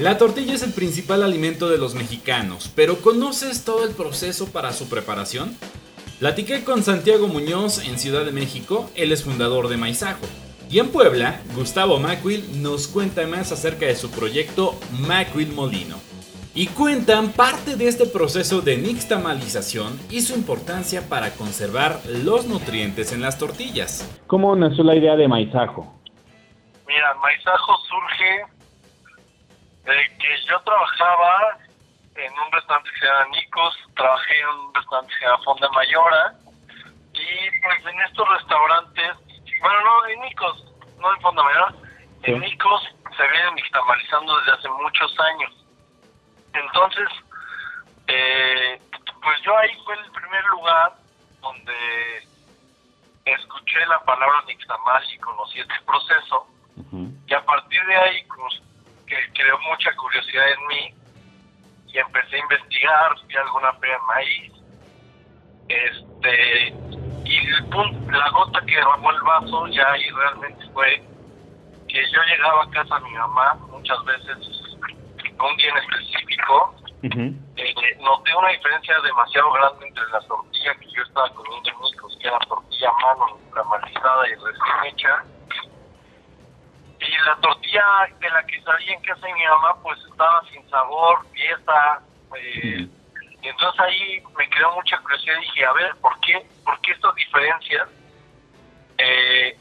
La tortilla es el principal alimento de los mexicanos, pero ¿conoces todo el proceso para su preparación? Platiqué con Santiago Muñoz en Ciudad de México, él es fundador de Maizajo. Y en Puebla, Gustavo Macwill nos cuenta más acerca de su proyecto Macwill Molino. Y cuentan parte de este proceso de nixtamalización y su importancia para conservar los nutrientes en las tortillas. ¿Cómo nació la idea de Maizajo? Mira, Maizajo surge que yo trabajaba en un restaurante que se llama Nicos, trabajé en un restaurante que se llama Fonda Mayora, y pues en estos restaurantes, bueno, no, en Nicos, no en Fonda Mayora, en Nicos se vienen nixtamalizando desde hace muchos años. Entonces, eh, pues yo ahí fue el primer lugar donde escuché la palabra nixtamal y conocí este proceso. Y a partir de ahí, pues, que creó mucha curiosidad en mí y empecé a investigar, a alguna feria de maíz, este, y el punto, la gota que derramó el vaso ya ahí realmente fue que yo llegaba a casa a mi mamá muchas veces un día en específico, eh, noté una diferencia demasiado grande entre la tortilla que yo estaba comiendo en México, que era tortilla a mano, caramelizada y recién hecha, y la tortilla de la que salía en casa de mi mamá pues estaba sin sabor, pieza, eh, y entonces ahí me quedó mucha curiosidad y dije, a ver, ¿por qué, por qué estas diferencias? Eh,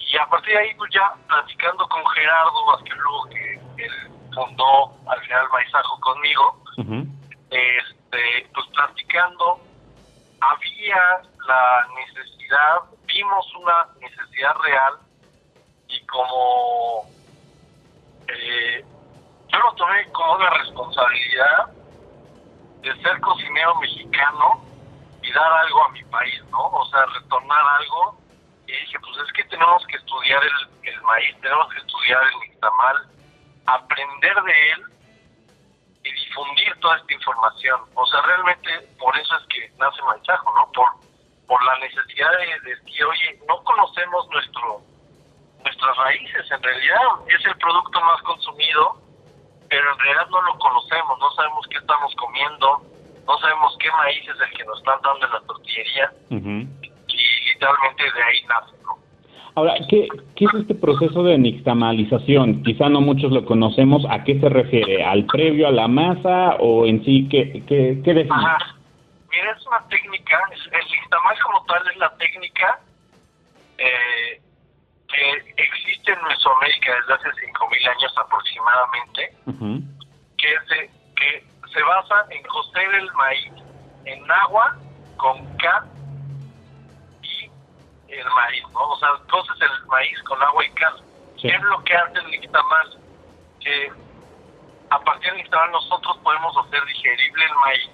y a partir de ahí pues ya platicando con Gerardo Vázquez que él fundó al final Maizajo conmigo, este, pues platicando, había la necesidad, vimos una necesidad real y como eh, yo lo tomé como una responsabilidad de ser cocinero mexicano y dar algo a mi país, ¿no? O sea, retornar algo. Y dije, pues es que tenemos que estudiar el, maíz, tenemos que estudiar el nixtamal, aprender de él y difundir toda esta información. O sea, realmente por eso es que nace Manchajo, ¿no? Por, por la necesidad de decir, oye, no conocemos nuestro nuestras raíces. En realidad es el producto más consumido, pero en realidad no lo conocemos, no sabemos qué estamos comiendo, no sabemos qué maíz es el que nos están dando en la tortillería y literalmente de ahí nace. Ahora, ¿qué, ¿qué es este proceso de nixtamalización? Quizá no muchos lo conocemos. ¿A qué se refiere? ¿Al previo a la masa o en sí qué, qué, qué define? Mira, es una técnica, el nixtamal como tal es la técnica eh, en Mesoamérica desde hace 5.000 años aproximadamente, que, se, que se basa en cocer el maíz en agua con cal y el maíz, ¿no? O sea, coces el maíz con agua y cal. ¿Qué es lo que hace el nixtamal? Que a partir del nixtamal nosotros podemos hacer digerible el maíz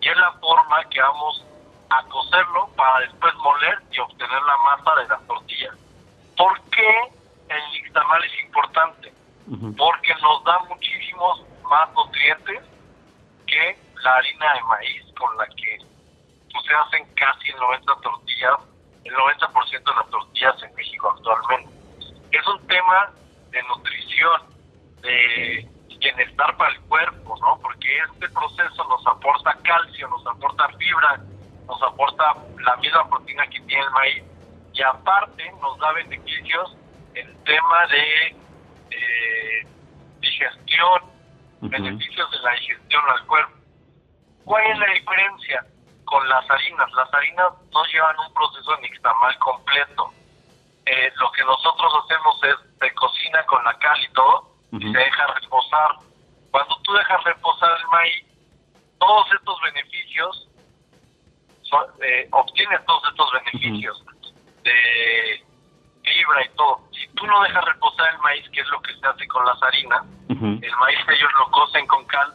y es la forma que vamos a cocerlo para después moler y obtener la masa de la tortilla. ¿Por qué el nixtamal es importante? Porque nos da muchísimos más nutrientes que la harina de maíz con la que pues, se hacen casi el 90 tortillas, el 90% de las tortillas en México actualmente. Es un tema de nutrición, de bienestar para el cuerpo, ¿no? Porque este proceso nos aporta calcio, nos aporta fibra, nos aporta la misma proteína que tiene el maíz y aparte nos da beneficios en tema de eh, digestión, beneficios de la digestión al cuerpo. ¿Cuál es la diferencia con las harinas? Las harinas no llevan un proceso nixtamal completo. Eh, lo que nosotros hacemos es se cocina con la cal y todo y se deja reposar. Cuando tú dejas reposar el maíz, todos estos beneficios, eh, obtienes todos estos beneficios de fibra y todo. Si tú no dejas reposar el maíz, que es lo que se hace con las harinas, el maíz ellos lo cocen con cal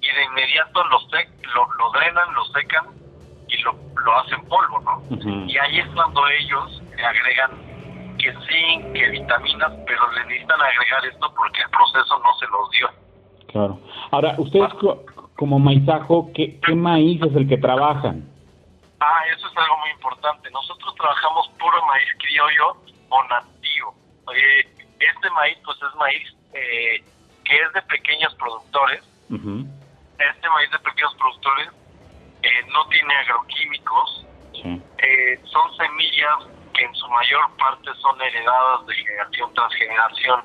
y de inmediato lo, lo, drenan, lo secan y lo, lo hacen polvo, ¿no? Y ahí es cuando ellos le agregan que zinc, que vitaminas, pero le necesitan agregar esto porque el proceso no se los dio. Claro. Ahora, ustedes como maizajo, ¿qué, ¿qué maíz es el que trabajan? Ah, eso es algo muy importante. Nosotros trabajamos puro maíz criollo o nativo. Eh, este maíz pues es maíz eh, que es de pequeños productores. Este maíz de pequeños productores eh, no tiene agroquímicos, eh, son semillas que en su mayor parte son heredadas de generación tras generación.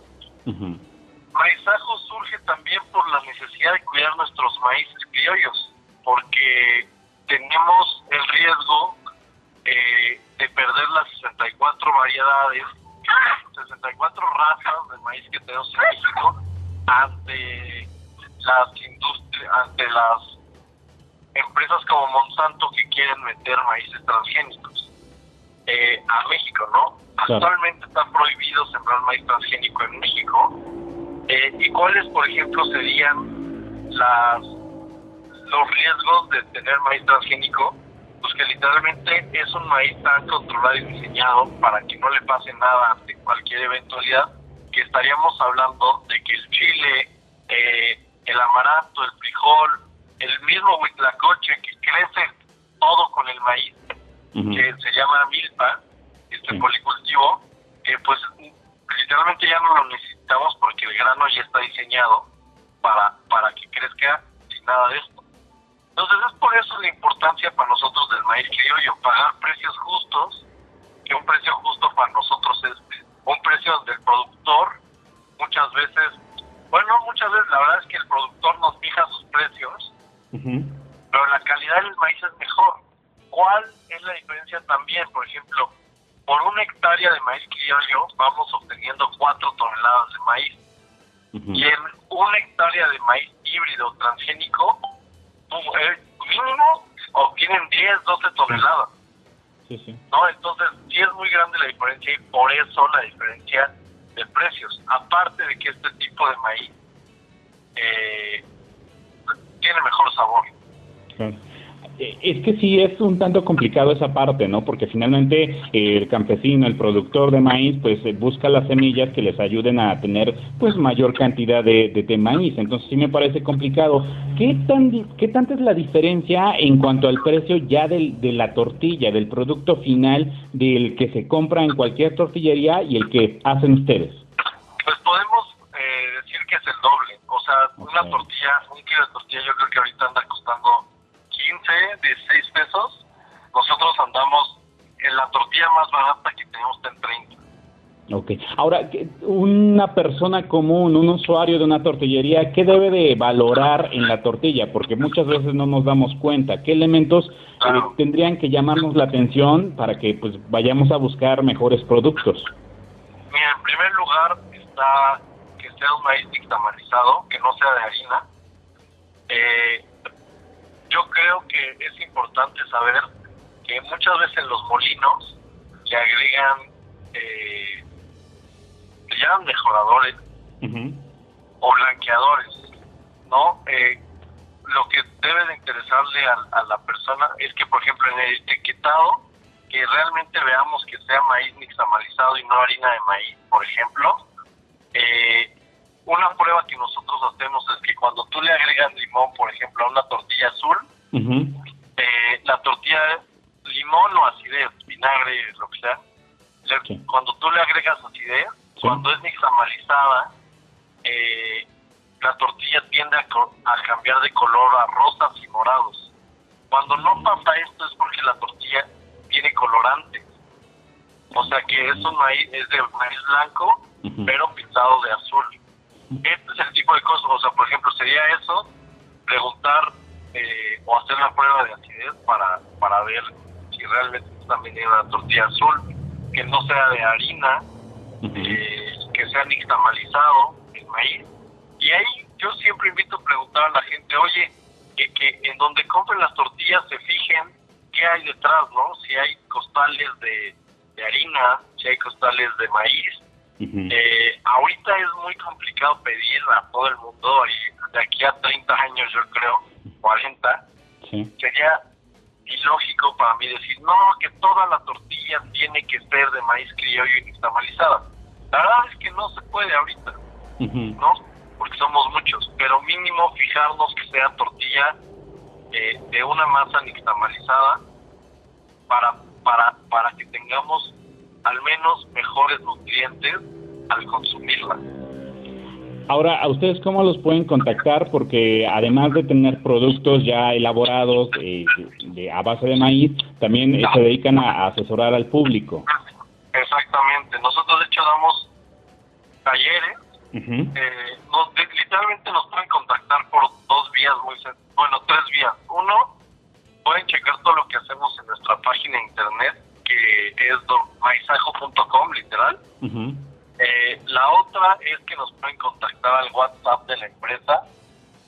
Maizajo surge también por la necesidad de cuidar nuestros maíces criollos, porque tenemos el riesgo eh, de perder las 64 variedades, 64 razas de maíz que tenemos en México ante las industrias, ante las empresas como Monsanto que quieren meter maíces transgénicos eh, a México, ¿no? Actualmente está prohibido sembrar maíz transgénico en México. Eh, ¿Y cuáles, por ejemplo, serían las los riesgos de tener maíz transgénico? Pues que literalmente es un maíz tan controlado y diseñado para que no le pase nada ante cualquier eventualidad, que estaríamos hablando de que el chile, eh, el amaranto, el frijol, el mismo huitlacoche que crece todo con el maíz, que se llama milpa, este policultivo, que pues literalmente ya no lo necesitamos porque el grano ya está diseñado para, para que crezca sin nada de esto. Entonces es por eso la importancia para nosotros del maíz criollo, pagar precios justos, que un precio justo para nosotros es un precio del productor, muchas veces, bueno, muchas veces la verdad es que el productor nos fija sus precios, pero la calidad del maíz es mejor. ¿Cuál es la diferencia también? Por ejemplo, por una hectárea de maíz criollo vamos obteniendo 4 toneladas de maíz. Y en una hectárea de maíz híbrido transgénico, mínimo obtienen 10, 12 toneladas. ¿no? Entonces, sí es muy grande la diferencia y por eso la diferencia de precios. Aparte de que este tipo de maíz eh, tiene mejor sabor. Es que sí es un tanto complicado esa parte, ¿no? Porque finalmente eh, el campesino, el productor de maíz, pues eh, busca las semillas que les ayuden a tener pues mayor cantidad de, de, maíz. Entonces sí me parece complicado. ¿Qué tan qué tanta es la diferencia en cuanto al precio ya del, de la tortilla, del producto final del que se compra en cualquier tortillería y el que hacen ustedes? Pues podemos decir que es el doble. O sea, una tortilla, un kilo de tortilla yo creo que ahorita anda costando 15, 16 pesos, nosotros andamos en la tortilla más barata que tenemos en 30. Ok. Ahora, una persona común, un usuario de una tortillería, ¿qué debe de valorar en la tortilla? Porque muchas veces no nos damos cuenta. ¿Qué elementos eh, tendrían que llamarnos la atención para que pues vayamos a buscar mejores productos? Mira, en primer lugar está que sea un maíz nixtamalizado, que no sea de harina. Eh, yo creo que es importante saber que muchas veces los molinos le agregan, eh, le llaman mejoradores o blanqueadores, ¿no? Eh, lo que debe de interesarle a, la persona es que, por ejemplo, en el etiquetado, que realmente veamos que sea maíz nixtamalizado y no harina de maíz, por ejemplo. Eh, una prueba que nosotros hacemos es que cuando tú le agregas limón, por ejemplo, a una tortilla azul, eh, la tortilla, limón o acidez, vinagre, lo que sea, cuando tú le agregas acidez, cuando es nixtamalizada, eh, la tortilla tiende a, a, cambiar de color a rosas y morados. Cuando no pasa esto es porque la tortilla tiene colorante. O sea que es un maíz, es de maíz blanco, pero pintado de azul. Este es el tipo de cosas, o sea, por ejemplo, sería eso, preguntar eh, o hacer la prueba de acidez para, para ver si realmente están vendiendo una tortilla azul, que no sea de harina, eh, que sea nixtamalizado el maíz. Y ahí yo siempre invito a preguntar a la gente, oye, que, que en donde compren las tortillas se fijen qué hay detrás, ¿no? Si hay costales de, de harina, si hay costales de maíz, eh, ahorita es muy complicado pedir a todo el mundo y de aquí a 30 años yo creo, 40, sería ilógico para mí decir, no, que toda la tortilla tiene que ser de maíz criollo y nixtamalizada. La verdad es que no se puede ahorita, ¿no? Porque somos muchos, pero mínimo fijarnos que sea tortilla eh, de una masa nixtamalizada para, para, para que tengamos al menos mejores nutrientes al consumirla. Ahora, ¿a ustedes cómo los pueden contactar? Porque además de tener productos ya elaborados eh, de, a base de maíz, también eh, se dedican a, asesorar al público. Exactamente. Nosotros, de hecho, damos talleres. eh, nos, literalmente nos pueden contactar por dos vías muy bueno, tres vías. Uno, pueden checar todo lo que hacemos en nuestra página de internet, que es maizajo.com, literal. Eh, la otra es que nos pueden contactar al WhatsApp de la empresa,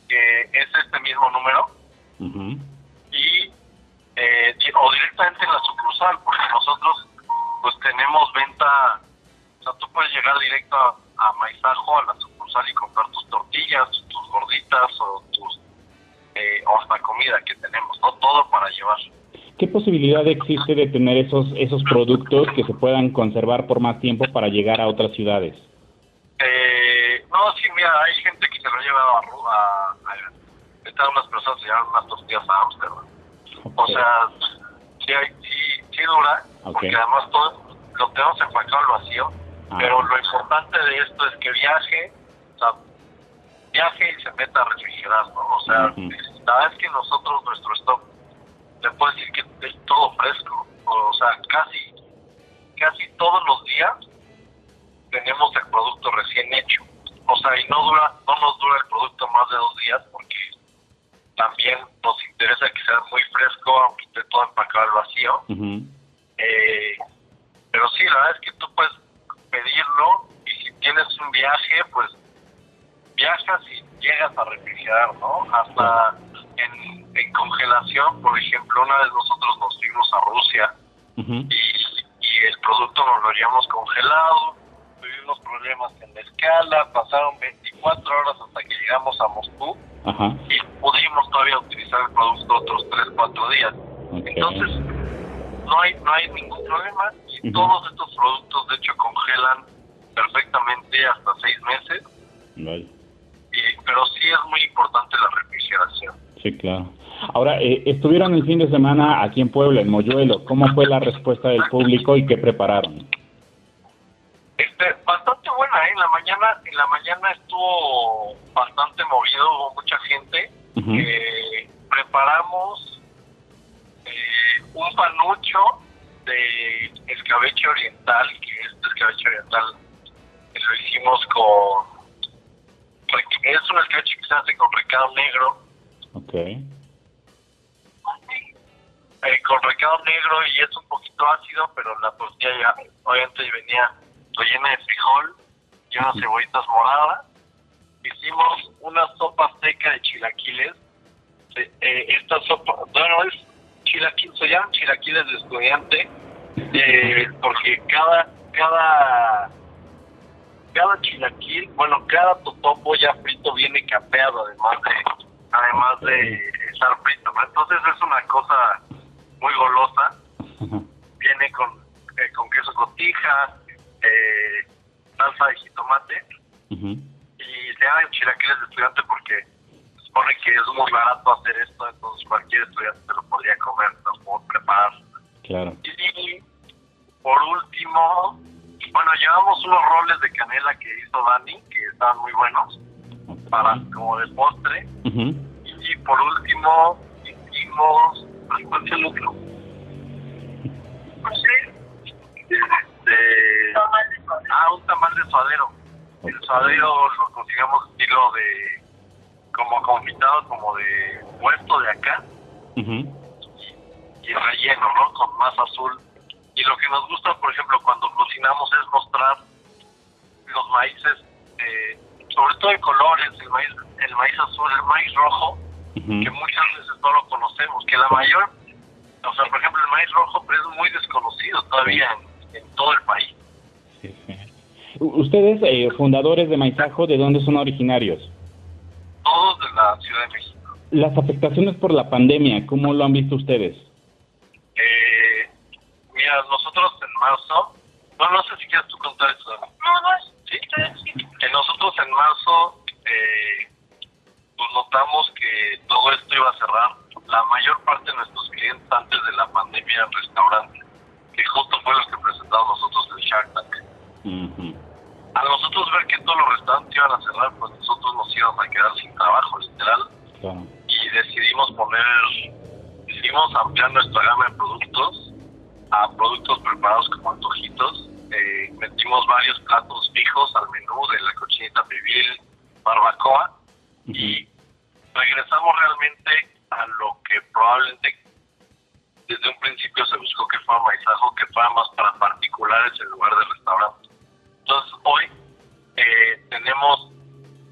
que es este mismo número, y eh, o directamente en la sucursal, porque nosotros pues tenemos venta, o sea, tú puedes llegar directo a, a Maizajo, a la sucursal y comprar tus tortillas, tus gorditas o tus eh, o hasta comida que tenemos, no todo para llevar. ¿Qué posibilidad existe de tener esos esos productos que se puedan conservar por más tiempo para llegar a otras ciudades? Eh, no, sí, mira, hay gente que se lo ha llevado a... a, a están unas personas que llevan unas tortillas a Amsterdam. O sea, sí, hay, sí, sí dura, porque además todo lo tenemos empacado al vacío, ah. pero lo importante de esto es que viaje, o sea, viaje y se meta a refrigerar, ¿no? O sea, la verdad es que nosotros, nuestro stock te puedo decir que es todo fresco. O sea, casi, casi todos los días tenemos el producto recién hecho. O sea, y no dura, no nos dura el producto más de dos días porque también nos interesa que sea muy fresco, aunque esté todo empacado al vacío. eh, pero sí, la verdad es que tú puedes pedirlo y si tienes un viaje, pues viajas y llegas a refrigerar, ¿no? Hasta en, congelación, por ejemplo, una vez nosotros nos fuimos a Rusia y, el producto nos lo habíamos congelado, tuvimos problemas en la escala, pasaron 24 horas hasta que llegamos a Moscú y pudimos todavía utilizar el producto otros 3, 4 días. Entonces, no hay, no hay ningún problema y todos estos productos de hecho congelan perfectamente hasta 6 meses. Y, pero sí es muy importante la refrigeración. Sí, claro. Ahora, eh, estuvieron el fin de semana aquí en Puebla, en Moyuelo. ¿Cómo fue la respuesta del público y qué prepararon? Este, bastante buena, ¿eh? En la mañana, en la mañana estuvo bastante movido, hubo mucha gente. eh, preparamos eh, un panucho de escabeche oriental, que es escabeche oriental, lo hicimos con... Es un escabeche que se hace con recado negro Ok. Eh, con recado negro y es un poquito ácido, pero la tortilla ya obviamente venía rellena de frijol y unas cebollitas moradas. Hicimos una sopa seca de chilaquiles. Eh, esta sopa, bueno, es chilaquiles, se llaman chilaquiles de estudiante, eh, porque cada, cada cada chilaquil, bueno, cada totopo ya frito viene capeado, además de además de estar frito. Entonces es una cosa muy golosa. Viene con, eh, con queso cotija, eh, salsa de jitomate y se llaman chilaquiles de estudiante porque se supone que es muy barato hacer esto, entonces cualquier estudiante se lo podría comer, lo puedo preparar. Claro. Y por último, bueno, llevamos unos roles de canela que hizo Dani, que estaban muy buenos para como de postre. Y por último hicimos ¿cuál es el otro? De, ah, un tamal de suadero. El suadero lo conseguimos estilo de como confitado, como de puesto de acá. y, y relleno, ¿no? Con masa azul. Y lo que nos gusta, por ejemplo, cuando cocinamos es mostrar los maíces sobre todo en colores, el maíz, el maíz azul, el maíz rojo, que muchas veces no lo conocemos, que la mayor, o sea, por ejemplo, el maíz rojo pero es muy desconocido todavía en, todo el país. Ustedes, eh, fundadores de Maizajo, ¿de dónde son originarios? Todos de la Ciudad de México. Las afectaciones por la pandemia, ¿cómo lo han visto ustedes? Eh, mira, nosotros en marzo, no, no sé si quieres tú contar eso. No, no, sí, sí nosotros en marzo eh, pues notamos que todo esto iba a cerrar. La mayor parte de nuestros clientes antes de la pandemia eran restaurantes, que justo fue los que presentamos nosotros en Shark Tank. A nosotros ver que todos los restaurantes iban a cerrar, pues nosotros nos íbamos a quedar sin trabajo, literal. Y decidimos poner, decidimos ampliar nuestra gama de productos a productos preparados como antojitos. Eh, metimos varios platos fijos al menú de la cochinita pibil, barbacoa y regresamos realmente a lo que probablemente desde un principio se buscó que fuera maizajo, que fuera más para particulares en lugar de restaurante. Entonces hoy eh, tenemos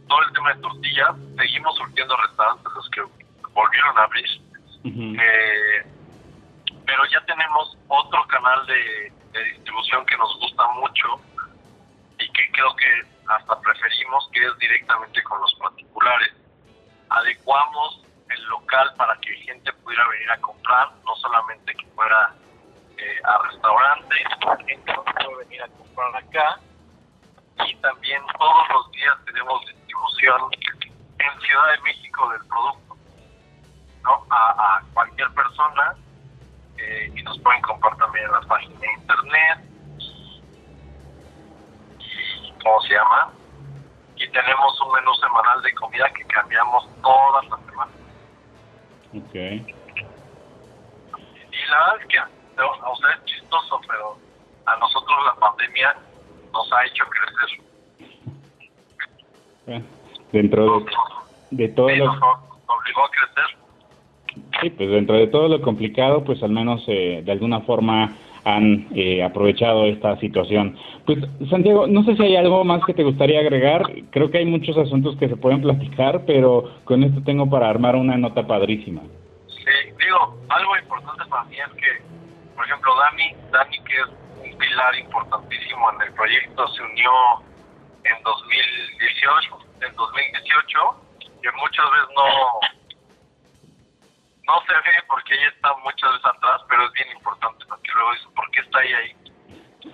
todo el tema de tortillas, seguimos surtiendo restaurantes los que volvieron a abrir, eh, pero ya tenemos otro canal de, de distribución que nos gusta mucho y que creo que hasta preferimos, que es directamente con los particulares. Adecuamos el local para que gente pudiera venir a comprar, no solamente que fuera eh, a restaurante, la gente puede venir a comprar acá. Y también todos los días tenemos distribución en Ciudad de México del producto, ¿no? A, cualquier persona eh, y nos pueden comprar también en la página de internet. Y, ¿Cómo se llama? Y tenemos un menú semanal de comida que cambiamos todas las semanas. Ok. Y la verdad es que a usted es chistoso, pero a nosotros la pandemia nos ha hecho crecer. Eh, dentro de, de todo lo... obligó a crecer. Sí, pues dentro de todo lo complicado, pues al menos eh, de alguna forma han eh, aprovechado esta situación. Pues Santiago, no sé si hay algo más que te gustaría agregar. Creo que hay muchos asuntos que se pueden platicar, pero con esto tengo para armar una nota padrísima. Sí, digo, algo importante para mí es que, por ejemplo, Dani, Dani que es un pilar importantísimo en el proyecto, se unió en 2018, en 2018, que muchas veces no no se ve porque ella está muchas veces atrás, pero es bien importante porque luego dice, ¿por qué está ella ahí?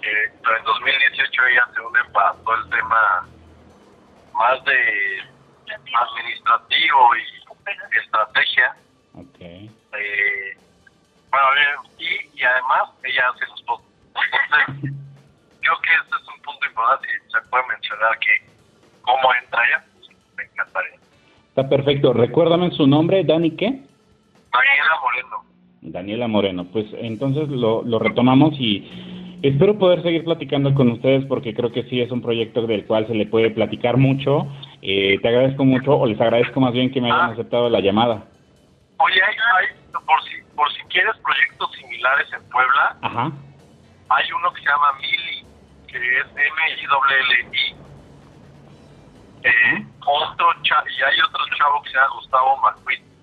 Eh, en 2018 ella se une para todo el tema más de administrativo y estrategia. Okay. Eh, bueno, y, y además ella hace los posts. Entonces, creo que este es un punto importante y se puede mencionar que cómo entra ella, pues, me encantaría. Está perfecto. Recuérdame su nombre, Dani, ¿qué? Daniela Moreno. Daniela Moreno. Pues entonces lo, lo retomamos y espero poder seguir platicando con ustedes porque creo que sí es un proyecto del cual se le puede platicar mucho. Eh, te agradezco mucho, o les agradezco más bien que me hayan ah. aceptado la llamada. Oye, hay, hay, por, si, por si quieres proyectos similares en Puebla, Ajá. hay uno que se llama Mili, que es M-I-L-L-I. Eh, otro y hay otro chavo que se llama Gustavo McQueen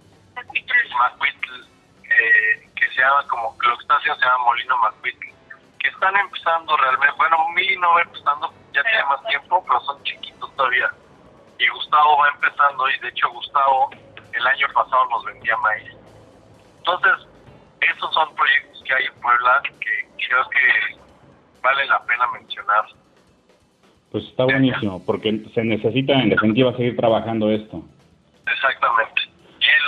Macuitl, eh, que se llama como, que lo que está haciendo se llama Molino Macuitl, que están empezando realmente, bueno, Mili no va empezando, ya tiene más tiempo, pero son chiquitos todavía. Y Gustavo va empezando, y de hecho Gustavo el año pasado nos vendía maíz. Entonces, esos son proyectos que hay en Puebla que creo que vale la pena mencionar. Pues está buenísimo, porque se necesita en definitiva seguir trabajando esto. Exactamente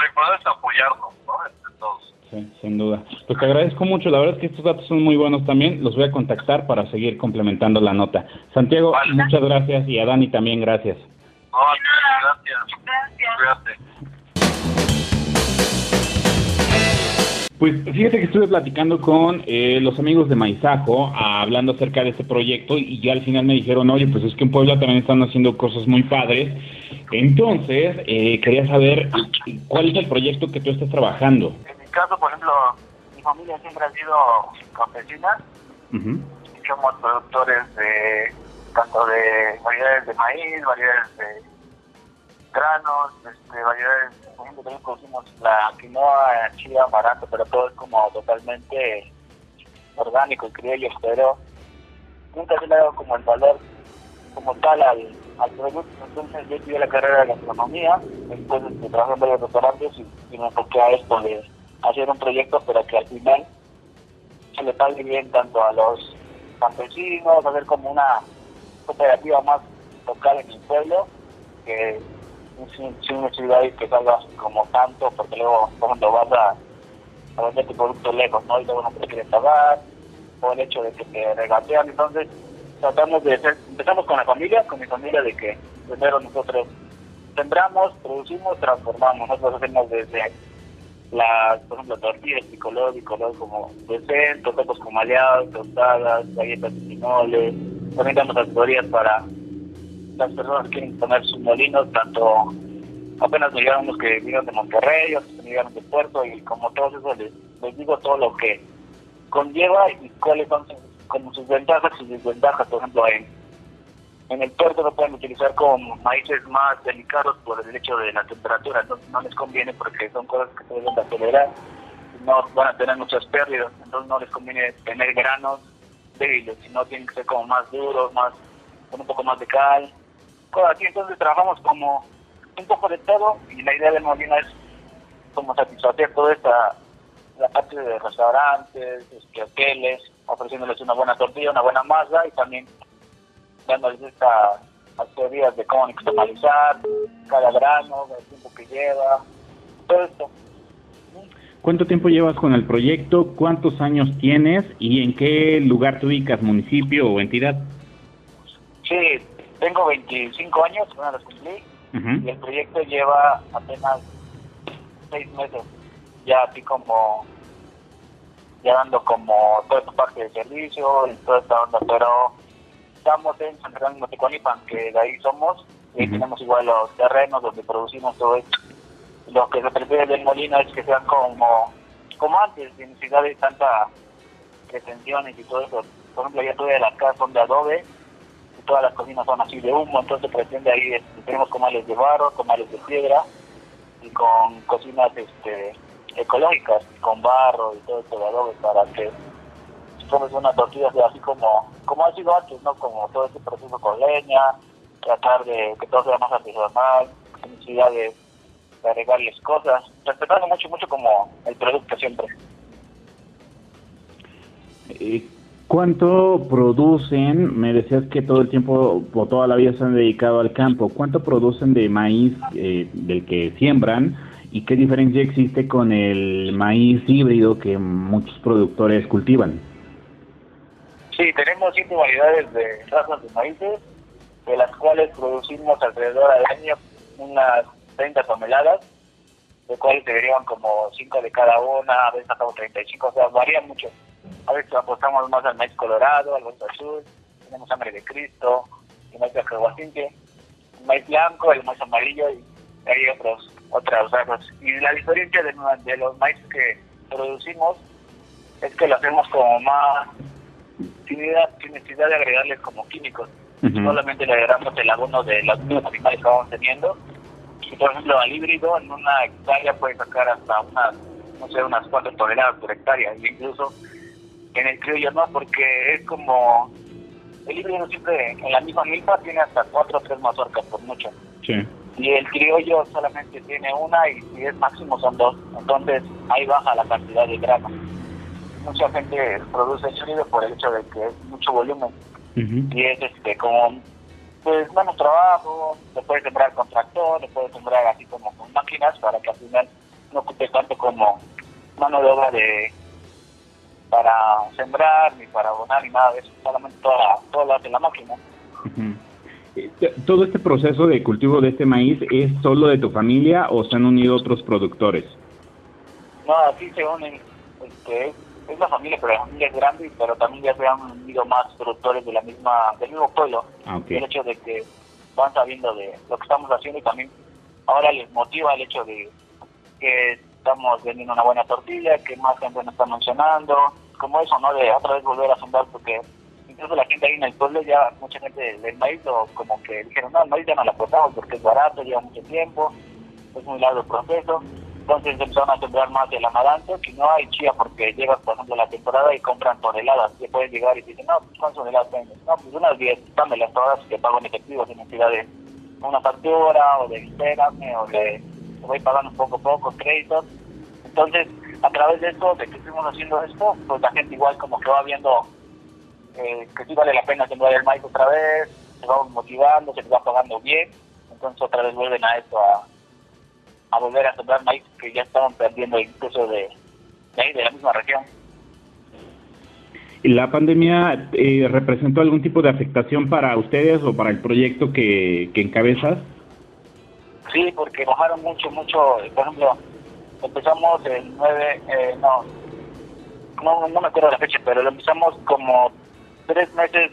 lo importante es apoyarnos, ¿no? Entre todos. Sí, sin duda. Pues te agradezco mucho. La verdad es que estos datos son muy buenos también. Los voy a contactar para seguir complementando la nota. Santiago, muchas gracias y a Dani también gracias. No, gracias. Gracias. Pues fíjate que estuve platicando con eh, los amigos de Maizajo, hablando acerca de este proyecto y ya al final me dijeron, oye, pues es que en Puebla también están haciendo cosas muy padres entonces, eh, quería saber cuál es el proyecto que tú estás trabajando. En mi caso, por ejemplo, mi familia siempre ha sido campesina. Somos productores de tanto de variedades de maíz, variedades de granos, este, variedades, por ejemplo, también producimos la quinoa, chile barato, pero todo es como totalmente orgánico y criollo, pero nunca se le ha dado como el valor como tal al, producto. Entonces yo estudié la carrera de gastronomía, después de trabajar en varios restaurantes y, me enfoqué a esto de hacer un proyecto pero que al final se le pague bien tanto a los campesinos, hacer como una cooperativa más local en el pueblo, que sin, sin que salgas como tanto, porque luego cuando vas a, vender tu producto lejos, ¿no? Y luego no te quieren pagar, o el hecho de que te regatean, entonces tratamos de hacer, empezamos con la familia, con mi familia, de que primero nosotros sembramos, producimos, transformamos. Nosotros hacemos desde las, por ejemplo, tortillas bicolor, bicolor como de totopos con maleados, tostadas, galletas de. También damos asesorías para las personas quieren poner sus molinos, tanto apenas me llegaron que vinieron de Monterrey, otros que llegaron de Puerto, y como todos eso les, les digo todo lo que conlleva y cuáles son como sus ventajas y sus desventajas. Por ejemplo, en, en el puerto no pueden utilizar como maíces más delicados por el hecho de la temperatura, entonces no les conviene porque son cosas que se deben de acelerar, no van a tener muchas pérdidas, entonces no les conviene tener granos débiles, sino tienen que ser como más duros, más con un poco más de cal, cosas así. Entonces trabajamos como un poco de todo y la idea del molino es como satisfacer toda esta la parte de restaurantes, este, hoteles, ofreciéndoles una buena tortilla, una buena masa y también dándoles estas teorías de cómo nixtamalizar cada grano, el tiempo que lleva, todo esto. ¿Cuánto tiempo llevas con el proyecto? ¿Cuántos años tienes? ¿Y en qué lugar te ubicas, municipio o entidad? Sí, tengo 25 años, bueno, los cumplí, y el proyecto lleva apenas seis meses, ya así como, ya dando como toda esta parte de servicio y toda esta onda, pero estamos en San Fernando Teconipan, que de ahí somos, y tenemos igual los terrenos donde producimos todo esto. Lo que se prefiere del molino es que sean como, como antes, sin necesidad de tanta pretensiones y todo eso. Por ejemplo, ya tuve las casas son de adobe, todas las cocinas son así de humo, entonces pretende ahí, este, tenemos comales de barro, comales de piedra, y con cocinas este ecológicas, con barro y todo esto de adobe para que comes una tortilla así como, como ha sido antes, ¿no? Como todo este proceso con leña, tratar de que todo sea más artesanal, sin necesidad de, agregarles cosas, respetando mucho, mucho como el producto siempre. Eh, ¿Cuánto producen? Me decías que todo el tiempo o toda la vida se han dedicado al campo. ¿Cuánto producen de maíz eh, del que siembran? ¿Y qué diferencia existe con el maíz híbrido que muchos productores cultivan? Sí, tenemos cinco variedades de razas de maíces, de las cuales producimos alrededor al año unas 30 toneladas, de cuales deberían como 5 de cada una, a veces sacamos 35, o sea, varían mucho. A veces apostamos más al maíz colorado, al maíz azul, tenemos hambre de Cristo, el maíz de el maíz blanco, el maíz amarillo y hay otros, otras razas. Y la diferencia de, de los maíces que producimos es que lo hacemos como más sin, necesidad de agregarles como químicos. Solamente le agregamos el abono de los mismos animales que vamos teniendo. Y por ejemplo, al híbrido en una hectárea puede sacar hasta unas, no sé, unas 4 toneladas por hectárea. Incluso en el criollo no, porque es como. El híbrido siempre en la misma milpa tiene hasta 4 o 3 mazorcas por mucho. Y el criollo solamente tiene una y si es máximo son dos. Entonces ahí baja la cantidad de grano mucha gente produce sonido por el hecho de que es mucho volumen y es este como pues menos trabajo, se puede sembrar con tractor, se puede sembrar así como con máquinas para que al final no ocupe tanto como mano de obra de para sembrar ni para abonar ni nada de eso, solamente toda, todo lo hace la máquina. Eh, ¿Todo este proceso de cultivo de este maíz es solo de tu familia o se han unido otros productores? No, aquí se unen este, es la familia, pero la familia es grande, pero también ya se han unido más productores de la misma, del mismo pueblo. Ah, el hecho de que van sabiendo de lo que estamos haciendo y también ahora les motiva el hecho de que estamos vendiendo una buena tortilla, que más gente nos está mencionando, como eso, ¿no? De otra vez volver a sembrar, porque incluso la gente ahí en el pueblo ya, mucha gente del maíz, o como que dijeron, no, el maíz ya no lo aportamos porque es barato, lleva mucho tiempo, es muy largo el proceso entonces empezaron a sembrar más el amaranto, que no hay chía porque llegas, por ejemplo, la temporada y compran toneladas. Y puedes llegar y dicen, no, pues, ¿cuántas toneladas tienes? No, pues unas 10, dámelas todas y te pago en efectivo sin necesidad de una factura o de espérame o de voy pagando poco a poco créditos. Entonces, a través de esto, de que estuvimos haciendo esto, pues la gente igual como que va viendo eh, que sí vale la pena sembrar el maíz otra vez, se va motivando, se va pagando bien, entonces otra vez vuelven a esto a a volver a sembrar maíz que ya estaban perdiendo incluso de, de ahí, de la misma región. ¿La pandemia eh, representó algún tipo de afectación para ustedes o para el proyecto que, que encabezas? Sí, porque bajaron mucho, mucho. Por ejemplo, empezamos el 9, eh, no, no, no me acuerdo la fecha, pero lo empezamos como tres meses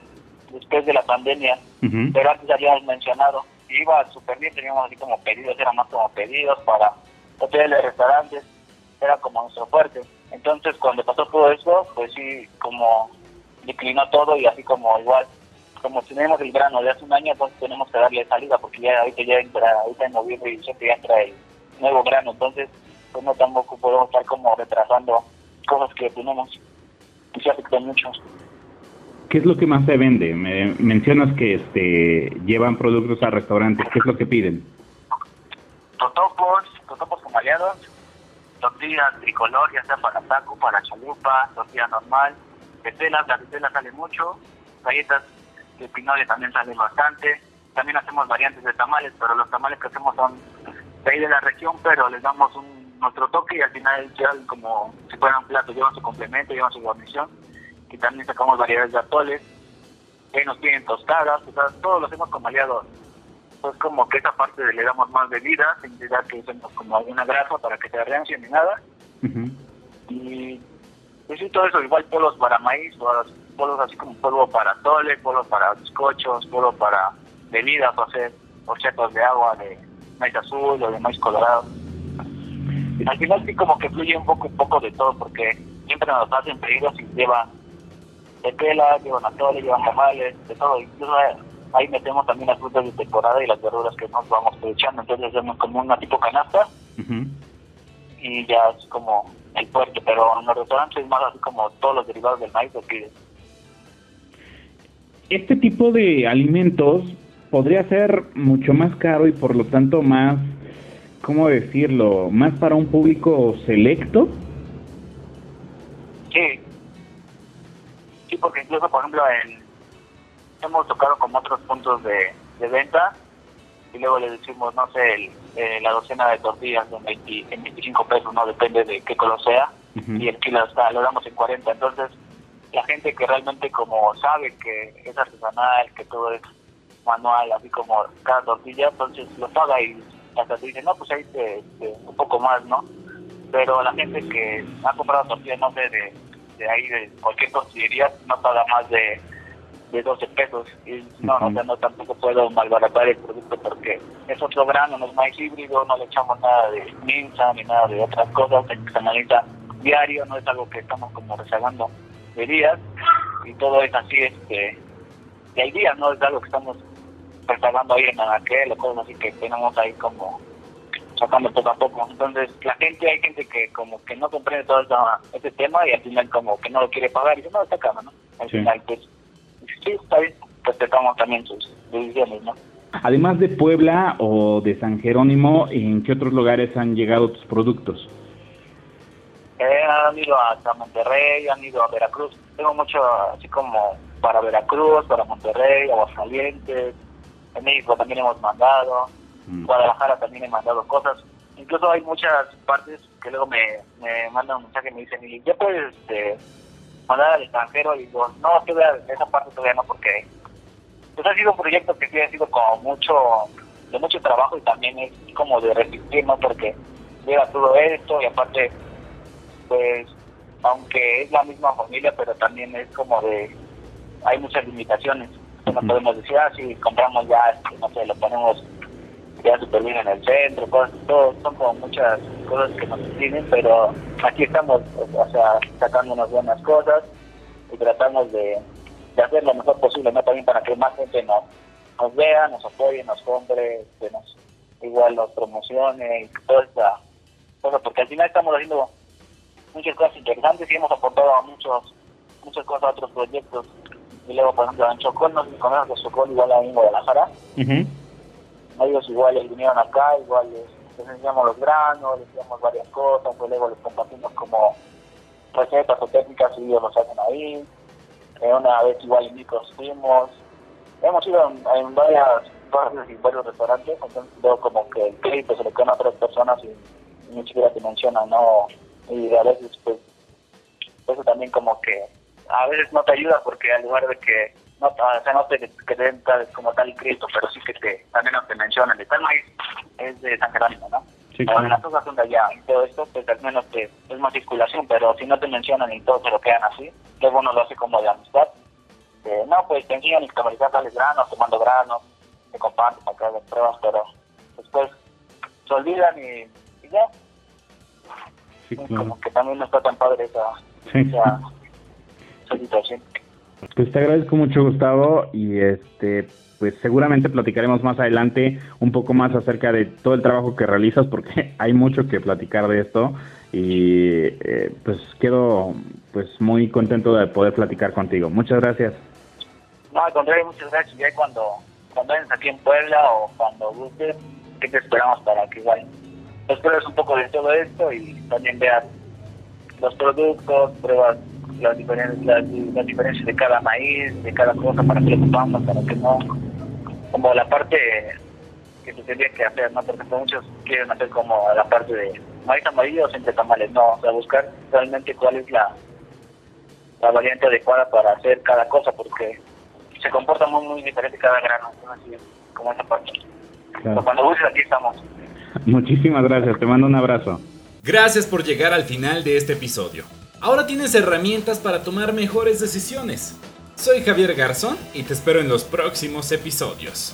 después de la pandemia, pero antes ya habíamos mencionado, iba súper bien, teníamos así como pedidos, eran más como pedidos para hoteles, restaurantes, era como nuestro fuerte. Entonces cuando pasó todo eso, pues sí, como declinó todo y así como igual, como tenemos el grano de hace un año, entonces tenemos que darle salida porque ya ahorita ya entra, ahorita en noviembre y diciembre ya entra el nuevo grano, entonces pues no tampoco podemos estar como retrasando cosas que tenemos y se afectan mucho. ¿Qué es lo que más se vende? Me mencionas que este llevan productos a restaurantes. ¿Qué es lo que piden? Totopos, totopos con aliados, tortillas tricolor, ya sea para taco, para chalupa, tortilla normal, tetelas, las tetelas salen mucho, galletas de pinole también salen bastante. También hacemos variantes de tamales, pero los tamales que hacemos son de ahí de la región, pero les damos un nuestro toque y al final ya como si fueran platos, llevan su complemento, llevan su guarnición y también sacamos variedades de atoles, que nos tienen tostadas, o sea, todo lo hacemos con aliados. Pues como que esa parte le damos más bebida, sin necesidad que usemos como alguna grasa para que se arrancie ni nada. Y pues sí, todo eso, igual polos para maíz, polos así como polvo para atole, polvo para bizcochos, polvo para bebidas, o hacer horchetos de agua, de maíz azul o de maíz colorado. Al final sí como que fluye un poco un poco de todo, porque siempre nos hacen pedidos y lleva tela, llevan atole, llevan tamales, de todo. Incluso ahí metemos también las frutas de temporada y las verduras que nos vamos echando. Entonces hacemos como una tipo canasta y ya es como el puerto. Pero en los restaurantes es más así como todos los derivados del maíz que Este tipo de alimentos podría ser mucho más caro y por lo tanto más, ¿cómo decirlo? Más para un público selecto. Sí, sí, porque incluso, por ejemplo, en, hemos tocado con otros puntos de, venta y luego le decimos, no sé, eh, la docena de tortillas en, 25 pesos, no depende de qué color sea, y el kilo está, lo damos en 40. Entonces, la gente que realmente como sabe que es artesanal, que todo es manual, así como cada tortilla, entonces lo paga y hasta te dice, no, pues ahí te, un poco más, ¿no? Pero la gente que ha comprado tortillas, no sé, de de ahí de cualquier tortillería no paga más de, de 12 pesos. Y no, no, no, tampoco puedo malbaratar el producto porque es otro grano, no es maíz híbrido, no le echamos nada de minza ni nada de otras cosas, se analiza diario, no es algo que estamos como rezagando de días y todo es así, este, de días, no es algo que estamos rezagando ahí en aquel o cosas así que tenemos ahí como sacando poco a poco. Entonces, la gente, hay gente que como que no comprende todo este tema y al final como que no lo quiere pagar y dice, no, está caro, ¿no? Al final, pues, sí, está bien, respetamos también sus decisiones, ¿no? Además de Puebla o de San Jerónimo, ¿en qué otros lugares han llegado tus productos? Eh, han ido hasta Monterrey, han ido a Veracruz. Tengo mucho así como para Veracruz, para Monterrey, Aguascalientes. En México también hemos mandado. Mm. Guadalajara también he mandado cosas. Incluso hay muchas partes que luego me, me mandan un mensaje y me dicen, ¿y ya puedes este, mandar al extranjero? Y digo, no, esa parte todavía no, porque pues ha sido un proyecto que sí ha sido como mucho, de mucho trabajo y también es como de resistir, ¿no? Porque llega todo esto y aparte, pues, aunque es la misma familia, pero también es como de, hay muchas limitaciones. No podemos decir, ah, si compramos ya, este, no sé, lo ponemos ya súper bien en el centro, cosas, todo, son como muchas cosas que nos tienen, pero aquí estamos, o sea, sacando unas buenas cosas y tratamos de, hacer lo mejor posible, ¿no? También para que más gente nos, nos vea, nos apoye, nos compre, que nos, igual nos promocione toda esta cosa, porque al final estamos haciendo muchas cosas interesantes y hemos aportado a muchos, muchas cosas a otros proyectos. Y luego, por ejemplo, en Chocón, no sé si Chocón, igual ahí en Guadalajara ellos igual les vinieron acá, igual les, enseñamos los granos, les enseñamos varias cosas, pues luego les compartimos como recetas o técnicas y ellos los hacen ahí. Eh, una vez igual en micros fuimos, hemos ido en, varias partes y varios restaurantes, entonces veo como que el crédito se le queda a otras personas y, ni siquiera te mencionan, ¿no? Y a veces pues eso también como que a veces no te ayuda porque en lugar de que no, o sea, no te, que te den como tal Cristo, pero sí que te, también te mencionan de tal maíz es de San Jerónimo, ¿no? Sí, claro. las cosas son de allá y todo esto, pues al menos te, es más circulación, pero si no te mencionan y todo se lo quedan así, luego uno lo hace como de amistad. Eh, no, pues te enseñan y comerciar tales granos, te mando granos, te comparto para que hagas pruebas, pero después se olvidan y, ya. Sí, Como que también no está tan padre esa, esa, situación. Pues te agradezco mucho, Gustavo, y este, pues seguramente platicaremos más adelante un poco más acerca de todo el trabajo que realizas, porque hay mucho que platicar de esto y eh, pues quedo pues muy contento de poder platicar contigo. Muchas gracias. No, al contrario, muchas gracias. Ya cuando, cuando aquí en Puebla o cuando gustes, ¿qué te esperamos para que igual pruebes un poco de todo esto y también veas los productos, pruebas las diferencias, las, diferencias de cada maíz, de cada cosa, para que lo ocupamos, para que no, como la parte que se tendría que hacer, ¿no? Porque muchos quieren hacer como la parte de maíz amarillo o siempre tamales, no, o sea, buscar realmente cuál es la, la variante adecuada para hacer cada cosa, porque se comporta muy, muy diferente cada grano, así como esa parte. cuando busques aquí estamos. Muchísimas gracias, te mando un abrazo. Gracias por llegar al final de este episodio. Ahora tienes herramientas para tomar mejores decisiones. Soy Javier Garzón y te espero en los próximos episodios.